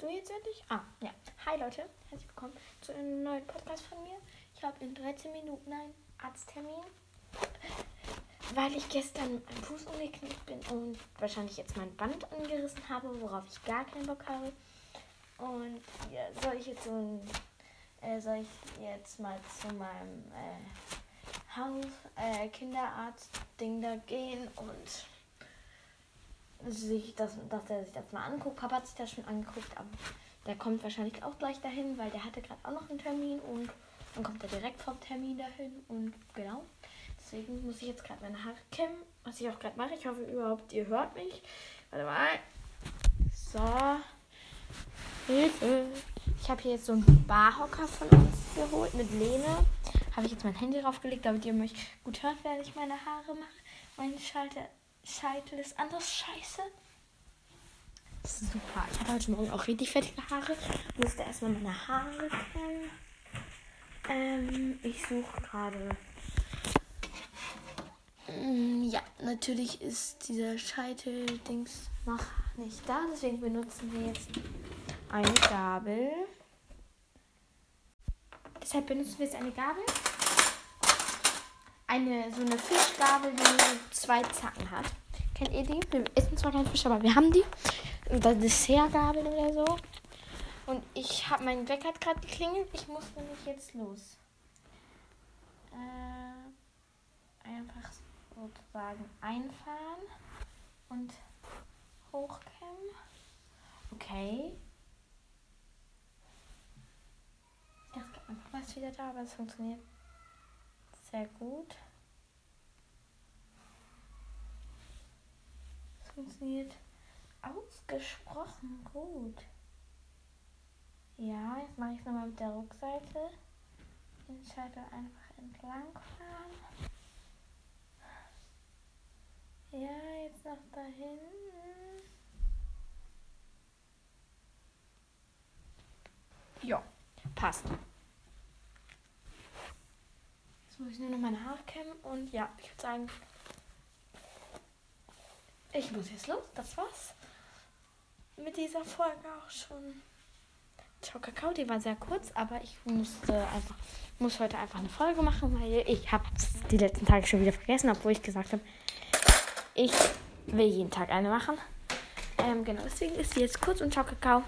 du jetzt endlich? Ah, ja. Hi Leute, herzlich willkommen zu einem neuen Podcast von mir. Ich habe in 13 Minuten einen Arzttermin, weil ich gestern am Fuß umgeknickt bin und wahrscheinlich jetzt mein Band angerissen habe, worauf ich gar keinen Bock habe. Und ja, soll ich jetzt so ein, äh, soll ich jetzt mal zu meinem äh, Haus, äh, Kinderarzt-Ding da gehen und sich das, dass er sich das mal anguckt. Papa hat sich das schon angeguckt, aber der kommt wahrscheinlich auch gleich dahin, weil der hatte gerade auch noch einen Termin und dann kommt er direkt vom Termin dahin und genau. Deswegen muss ich jetzt gerade meine Haare kämmen, was ich auch gerade mache. Ich hoffe überhaupt, ihr hört mich. Warte mal. So. Hilfe. Ich habe hier jetzt so einen Barhocker von uns geholt mit Lehne. Habe ich jetzt mein Handy draufgelegt, damit ihr mich gut hört, während ich meine Haare mache. Meine Schalter Scheitel ist anders scheiße. Super. Ich hatte heute Morgen auch richtig fettige Haare. Musste erstmal meine Haare kämmen. Ähm, ich suche gerade. Mm, Ja, natürlich ist dieser Scheitel-Dings noch nicht da. Deswegen benutzen wir jetzt eine Gabel. Deshalb benutzen wir jetzt eine Gabel eine so eine Fischgabel, die zwei Zacken hat. Kennt ihr die? Wir essen zwar keinen Fisch, aber wir haben die. Oder Dessertgabel oder so. Und ich habe mein Wecker hat gerade geklingelt. Ich muss nämlich jetzt los. Äh, einfach sozusagen einfahren und hochkämmen. Okay. Ich dachte, mein Papa wieder da, aber es funktioniert sehr gut. Es funktioniert ausgesprochen gut. Ja, jetzt mache ich es nochmal mit der Rückseite. Den Scheitel einfach entlang fahren. Ja, jetzt noch dahin. Ja, passt. Muss ich nur noch meine Haare kämmen und ja, ich würde sagen, ich muss jetzt los. Das war's mit dieser Folge auch schon. Ciao Kakao, die war sehr kurz, aber ich musste einfach, muss heute einfach eine Folge machen, weil ich habe die letzten Tage schon wieder vergessen, obwohl ich gesagt habe, ich will jeden Tag eine machen. Ähm, genau, deswegen ist sie jetzt kurz und ciao Kakao.